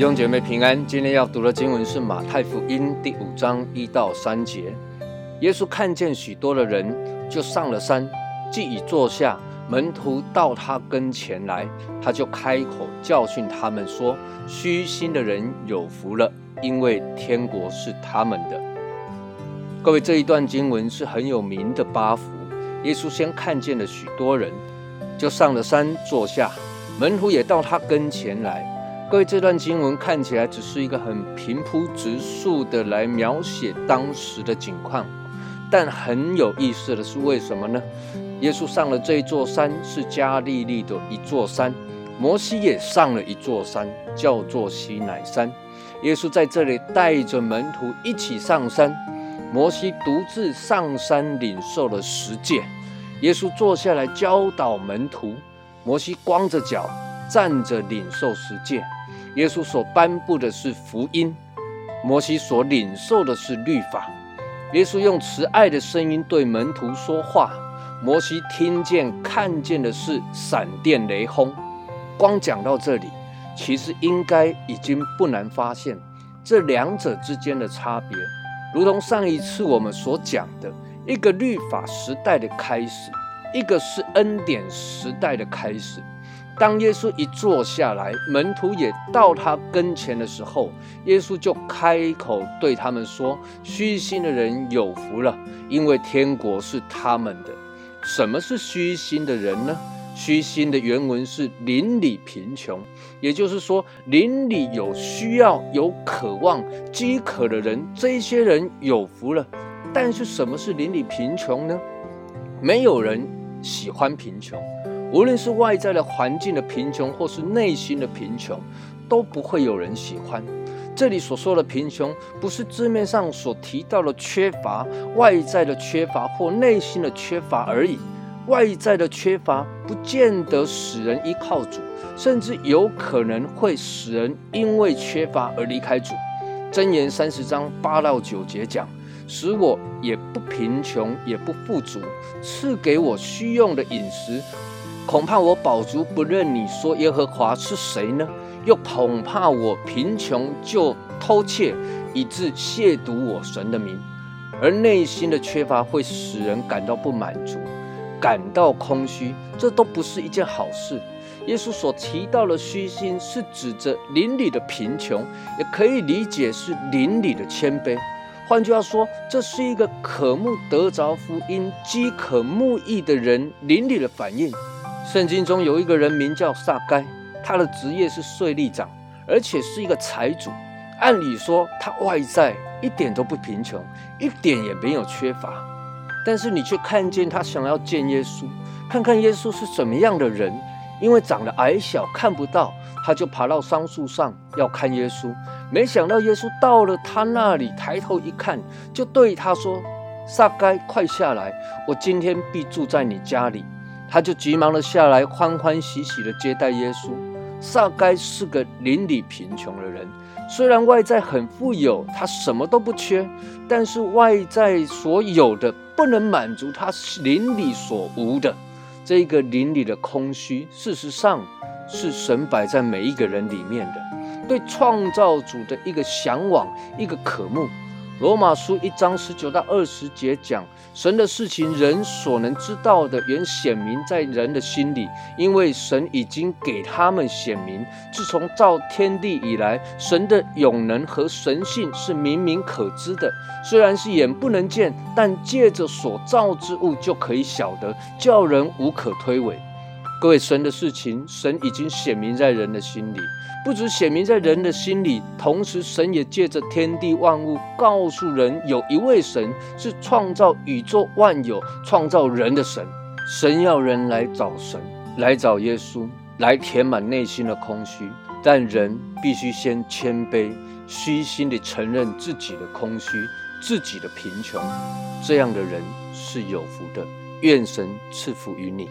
弟兄姐妹平安，今天要读的经文是马太福音第五章一到三节。耶稣看见许多的人，就上了山，既已坐下，门徒到他跟前来，他就开口教训他们说：“虚心的人有福了，因为天国是他们的。”各位，这一段经文是很有名的八福。耶稣先看见了许多人，就上了山坐下，门徒也到他跟前来。各位，这段经文看起来只是一个很平铺直述的来描写当时的景况，但很有意思的是，为什么呢？耶稣上了这座山，是加利利的一座山；摩西也上了一座山，叫做西乃山。耶稣在这里带着门徒一起上山，摩西独自上山领受了十诫，耶稣坐下来教导门徒，摩西光着脚站着领受十诫。耶稣所颁布的是福音，摩西所领受的是律法。耶稣用慈爱的声音对门徒说话，摩西听见、看见的是闪电雷轰。光讲到这里，其实应该已经不难发现这两者之间的差别，如同上一次我们所讲的，一个律法时代的开始，一个是恩典时代的开始。当耶稣一坐下来，门徒也到他跟前的时候，耶稣就开口对他们说：“虚心的人有福了，因为天国是他们的。”什么是虚心的人呢？虚心的原文是邻里贫穷，也就是说，邻里有需要、有渴望、饥渴的人，这些人有福了。但是，什么是邻里贫穷呢？没有人喜欢贫穷。无论是外在的环境的贫穷，或是内心的贫穷，都不会有人喜欢。这里所说的贫穷，不是字面上所提到的缺乏外在的缺乏或内心的缺乏而已。外在的缺乏不见得使人依靠主，甚至有可能会使人因为缺乏而离开主。箴言三十章八到九节讲：“使我也不贫穷，也不富足，赐给我需用的饮食。”恐怕我饱足不认你说耶和华是谁呢？又恐怕我贫穷就偷窃，以致亵渎我神的名。而内心的缺乏会使人感到不满足，感到空虚，这都不是一件好事。耶稣所提到的虚心，是指着邻里的贫穷，也可以理解是邻里的谦卑。换句话说，这是一个渴慕得着福音、饥渴慕义的人邻里的反应。圣经中有一个人名叫撒该，他的职业是税吏长，而且是一个财主。按理说，他外在一点都不贫穷，一点也没有缺乏。但是你却看见他想要见耶稣，看看耶稣是什么样的人。因为长得矮小看不到，他就爬到桑树上要看耶稣。没想到耶稣到了他那里，抬头一看，就对他说：“撒该，快下来，我今天必住在你家里。”他就急忙的下来，欢欢喜喜的接待耶稣。撒该是个邻里贫穷的人，虽然外在很富有，他什么都不缺，但是外在所有的不能满足他邻里所无的。这个邻里的空虚，事实上是神摆在每一个人里面的，对创造主的一个向往，一个渴慕。罗马书一章十九到二十节讲，神的事情人所能知道的，原显明在人的心里，因为神已经给他们显明。自从造天地以来，神的永能和神性是明明可知的，虽然是眼不能见，但借着所造之物就可以晓得，叫人无可推诿。各位，神的事情，神已经显明在人的心里。不止显明在人的心里，同时神也借着天地万物告诉人，有一位神是创造宇宙万有、创造人的神。神要人来找神，来找耶稣，来填满内心的空虚。但人必须先谦卑、虚心地承认自己的空虚、自己的贫穷。这样的人是有福的。愿神赐福于你。